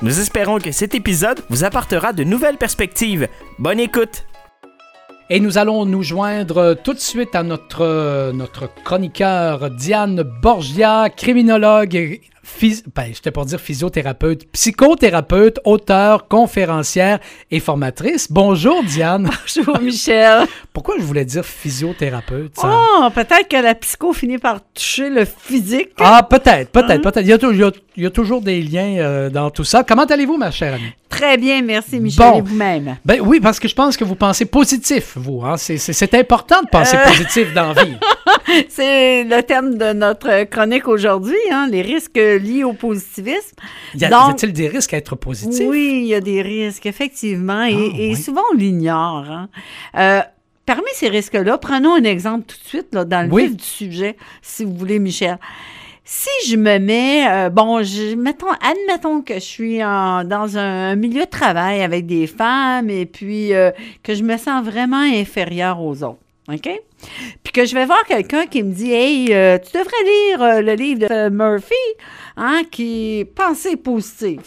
Nous espérons que cet épisode vous apportera de nouvelles perspectives. Bonne écoute! Et nous allons nous joindre tout de suite à notre, notre chroniqueur Diane Borgia, criminologue, phys... ben, j'étais pour dire physiothérapeute, psychothérapeute, auteur, conférencière et formatrice. Bonjour Diane. Bonjour Michel. Pourquoi je voulais dire physiothérapeute? ça? Oh, peut-être que la psycho finit par toucher le physique. Ah, peut-être, peut-être, Hein? peut-être. Il y, a, tou- il y a- il y a toujours des liens euh, dans tout ça. Comment allez-vous, ma chère amie? Très bien, merci Michel Bon. et vous-même? Ben oui, parce que je pense que vous pensez positif, vous. Hein? C'est important de penser Euh. positif dans la vie. C'est le thème de notre chronique aujourd'hui, hein, les risques liés au positivisme. Y, a, Donc- y a-t-il des risques à être positif? Oui, il y a des risques, effectivement, et, Ah, et souvent on l'ignore. hein. Euh, parmi ces risques-là, prenons un exemple tout de suite là, dans le Oui. vif du sujet, si vous voulez, Michel. Si je me mets, euh, bon, je, mettons, admettons que je suis en- dans un milieu de travail avec des femmes et puis euh, que je me sens vraiment inférieure aux autres, OK? Puis que je vais voir quelqu'un qui me dit, hey, euh, tu devrais lire le livre de Murphy, hein, qui est Pensée positive.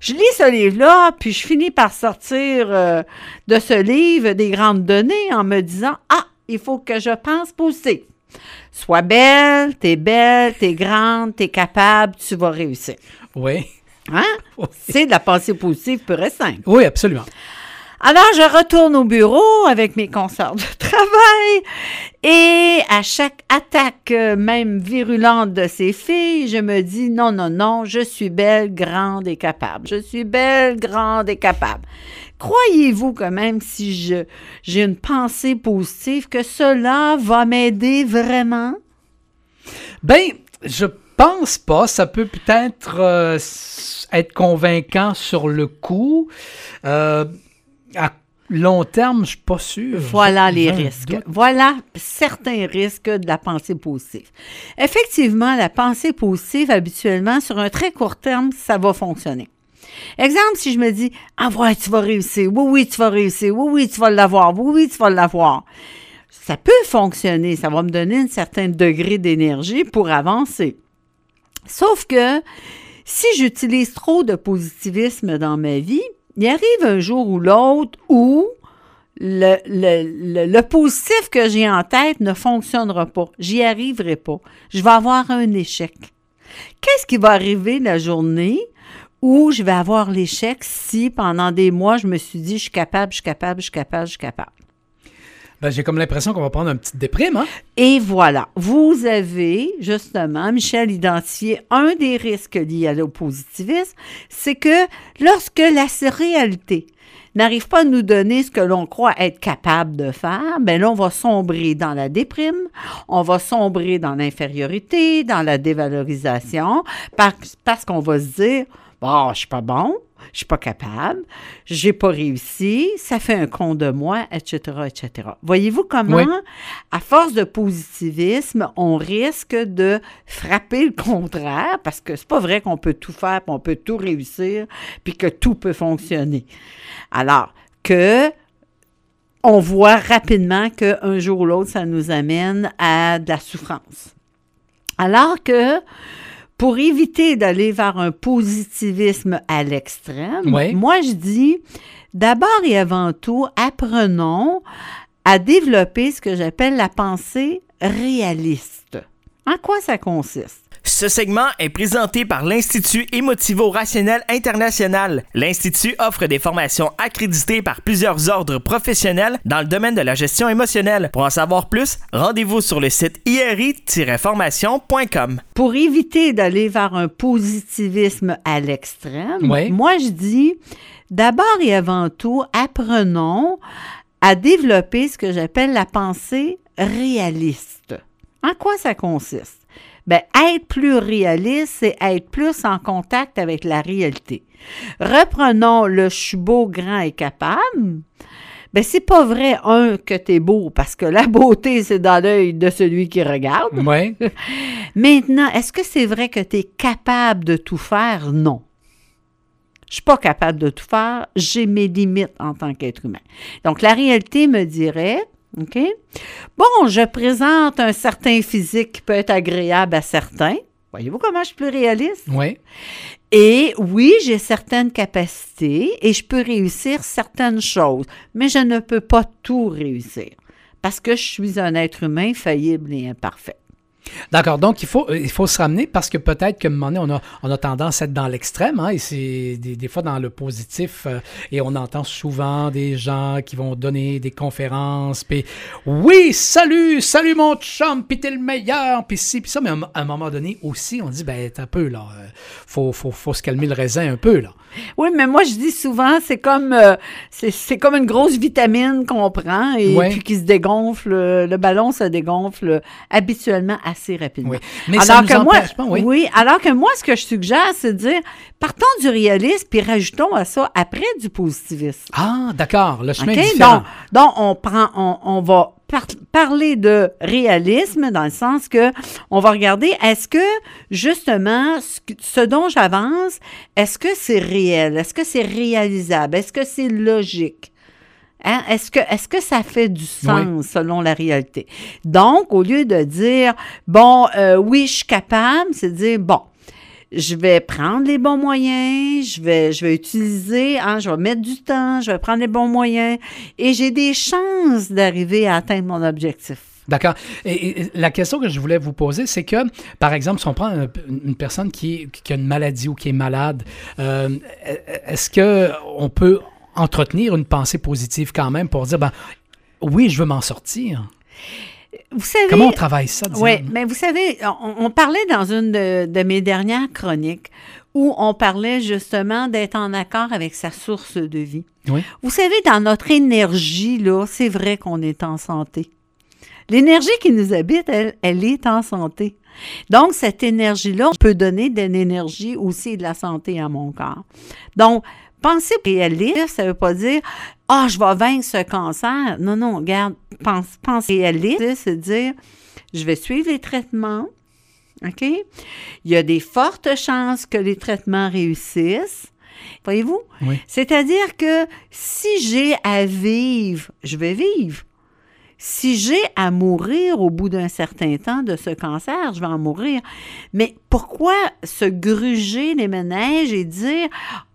Je lis ce livre-là, puis je finis par sortir euh, de ce livre des grandes données en me disant Ah, il faut que je pense positif. Sois belle, t'es belle, t'es grande, t'es capable, tu vas réussir. Oui. Hein? Oui. C'est de la pensée positive pure et simple. Oui, absolument. Alors, je retourne au bureau avec mes consorts de travail et à chaque attaque, euh, même virulente de ces filles, je me dis non, non, non, je suis belle, grande et capable. Je suis belle, grande et capable. Croyez-vous que même si je, j'ai une pensée positive, que cela va m'aider vraiment? Ben, je pense pas. Ça peut peut-être euh, être convaincant sur le coup. Euh, à long terme, je suis pas sûr. Voilà les risques. doute. Voilà certains risques de la pensée positive. Effectivement, la pensée positive, habituellement, sur un très court terme, ça va fonctionner. Exemple, si je me dis, ah ouais, tu vas réussir, oui, oui, tu vas réussir, oui, oui, tu vas l'avoir, oui, oui, tu vas l'avoir. Ça peut fonctionner, ça va me donner un certain degré d'énergie pour avancer. Sauf que si j'utilise trop de positivisme dans ma vie, il arrive un jour ou l'autre où le, le- le- positif que j'ai en tête ne fonctionnera pas. J'y arriverai pas. Je vais avoir un échec. Qu'est-ce qui va arriver la journée où je vais avoir l'échec si pendant des mois je me suis dit je suis capable, je suis capable, je suis capable, je suis capable? Ben, j'ai comme l'impression qu'on va prendre un petit déprime, hein? Et voilà, vous avez justement, Michel, identifié un des risques liés à l'oppositivisme, c'est que lorsque la réalité n'arrive pas à nous donner ce que l'on croit être capable de faire, ben là, on va sombrer dans la déprime, on va sombrer dans l'infériorité, dans la dévalorisation, par- parce qu'on va se dire, bon, je suis pas bon, je suis pas capable, j'ai pas réussi, ça fait un con de moi, etc., etc. Voyez-vous comment, Oui. à force de positivisme, on risque de frapper le contraire, parce que c'est pas vrai qu'on peut tout faire, puis on peut tout réussir, puis que tout peut fonctionner. Alors que on voit rapidement qu'un jour ou l'autre, ça nous amène à de la souffrance. Alors que pour éviter d'aller vers un positivisme à l'extrême, moi je dis d'abord et avant tout, apprenons à développer ce que j'appelle la pensée réaliste. En quoi ça consiste? Ce segment est présenté par l'Institut Émotivo-Rationnel International. L'Institut offre des formations accréditées par plusieurs ordres professionnels dans le domaine de la gestion émotionnelle. Pour en savoir plus, rendez-vous sur le site iri-formation.com. Pour éviter d'aller vers un positivisme à l'extrême, Oui. moi je dis, d'abord et avant tout, apprenons à développer ce que j'appelle la pensée réaliste. En quoi ça consiste? Ben, être plus réaliste, c'est être plus en contact avec la réalité. Reprenons le je suis beau, grand et capable. Ben, c'est pas vrai, un, que t'es beau, parce que la beauté, c'est dans l'œil de celui qui regarde. Oui. Maintenant, est-ce que c'est vrai que tu es capable de tout faire? Non. Je suis pas capable de tout faire. J'ai mes limites en tant qu'être humain. Donc, la réalité me dirait, OK, bon, je présente un certain physique qui peut être agréable à certains. Voyez-vous comment je suis plus réaliste? Oui. Et oui, j'ai certaines capacités et je peux réussir certaines choses, mais je ne peux pas tout réussir parce que je suis un être humain faillible et imparfait. D'accord. Donc, il faut, euh, il faut se ramener parce que peut-être qu'à un moment donné, on a, on a tendance à être dans l'extrême, hein, et c'est des, des fois dans le positif, euh, et on entend souvent des gens qui vont donner des conférences, puis oui, salut, salut mon chum, puis t'es le meilleur, puis ci, puis ça, mais à un- à un moment donné aussi, on dit, ben, un peu, là, euh, faut, faut, faut se calmer le raisin un peu, là. Oui, mais moi, je dis souvent, c'est comme, euh, c'est, comme une grosse vitamine qu'on prend et Ouais. puis qui se dégonfle. Le ballon se dégonfle habituellement assez rapidement. Oui. Mais ça nous que moi, empêche pas, oui. alors que moi, ce que je suggère, c'est de dire, partons du réalisme puis rajoutons à ça après du positivisme. Ah, d'accord, le chemin est différent. Donc, donc, on prend, on, on va par- parler de réalisme dans le sens que on va regarder est-ce que justement ce dont j'avance, est-ce que c'est réel, est-ce que c'est réalisable, est-ce que c'est logique? Hein? Est-ce que, est que ça fait du sens selon la réalité? Donc, au lieu de dire, bon, euh, oui, je suis capable, c'est de dire, bon, je vais prendre les bons moyens, je vais, je vais utiliser, hein, je vais mettre du temps, je vais prendre les bons moyens et j'ai des chances d'arriver à atteindre mon objectif. D'accord. Et, et la question que je voulais vous poser, c'est que, par exemple, si on prend un- une personne qui, qui a une maladie ou qui est malade, euh, est-ce que on peut entretenir une pensée positive quand même pour dire, ben, oui, je veux m'en sortir? Vous savez, Comment on travaille ça? Oui, mais vous savez, on, on parlait dans une de, de mes dernières chroniques où on parlait justement d'être en accord avec sa source de vie. Oui. Vous savez, dans notre énergie, là, c'est vrai qu'on est en santé. L'énergie qui nous habite, elle, elle est en santé. Donc, cette énergie-là peut donner de l'énergie aussi et de la santé à mon corps. Donc, penser réaliste, ça ne veut pas dire Ah, je vais vaincre ce cancer. Non, non, regarde, pense, pense réaliste, c'est dire je vais suivre les traitements. OK? Il y a des fortes chances que les traitements réussissent. Voyez-vous? Oui. C'est-à-dire que si j'ai à vivre, je vais vivre. Si j'ai à mourir au bout d'un certain temps de ce cancer, je vais en mourir. Mais pourquoi se gruger les ménages et dire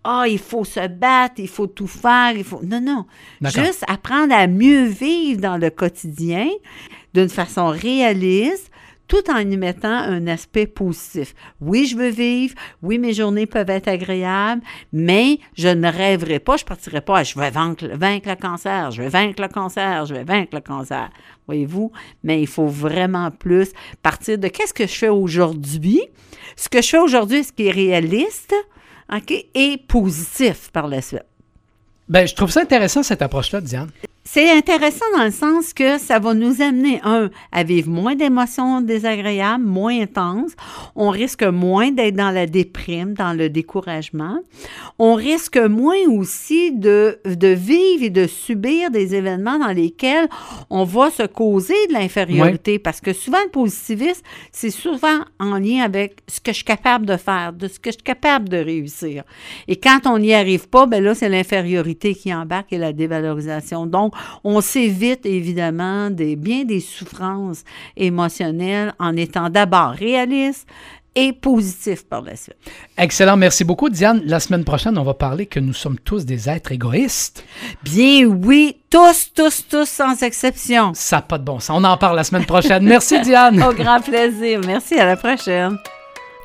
Ah, il faut se battre, il faut tout faire, il faut. Non, non. Juste apprendre à mieux vivre dans le quotidien d'une façon réaliste, tout en y mettant un aspect positif. Oui, je veux vivre, oui, mes journées peuvent être agréables, mais je ne rêverai pas, je partirai pas, je vais vaincre, le cancer, je vais vaincre le cancer, je vais vaincre le cancer. Voyez-vous? Mais il faut vraiment plus partir de qu'est-ce que je fais aujourd'hui? Ce que je fais aujourd'hui, ce qui est réaliste, OK, et positif par la suite. Ben, je trouve ça intéressant, cette approche-là, Diane. C'est intéressant dans le sens que ça va nous amener, un, à vivre moins d'émotions désagréables, moins intenses. On risque moins d'être dans la déprime, dans le découragement. On risque moins aussi de, de vivre et de subir des événements dans lesquels on va se causer de l'infériorité. Parce que souvent, le positivisme, c'est souvent en lien avec ce que je suis capable de faire, de ce que je suis capable de réussir. Et quand on n'y arrive pas, ben là, c'est l'infériorité qui embarque et la dévalorisation. Donc, on s'évite évidemment des, bien des souffrances émotionnelles en étant d'abord réaliste et positif par la suite. Excellent, merci beaucoup Diane. La semaine prochaine, on va parler que nous sommes tous des êtres égoïstes. Bien oui, tous, tous, tous, sans exception. Ça n'a pas de bon sens. On en parle la semaine prochaine. Merci Diane. Au grand plaisir. Merci, à la prochaine.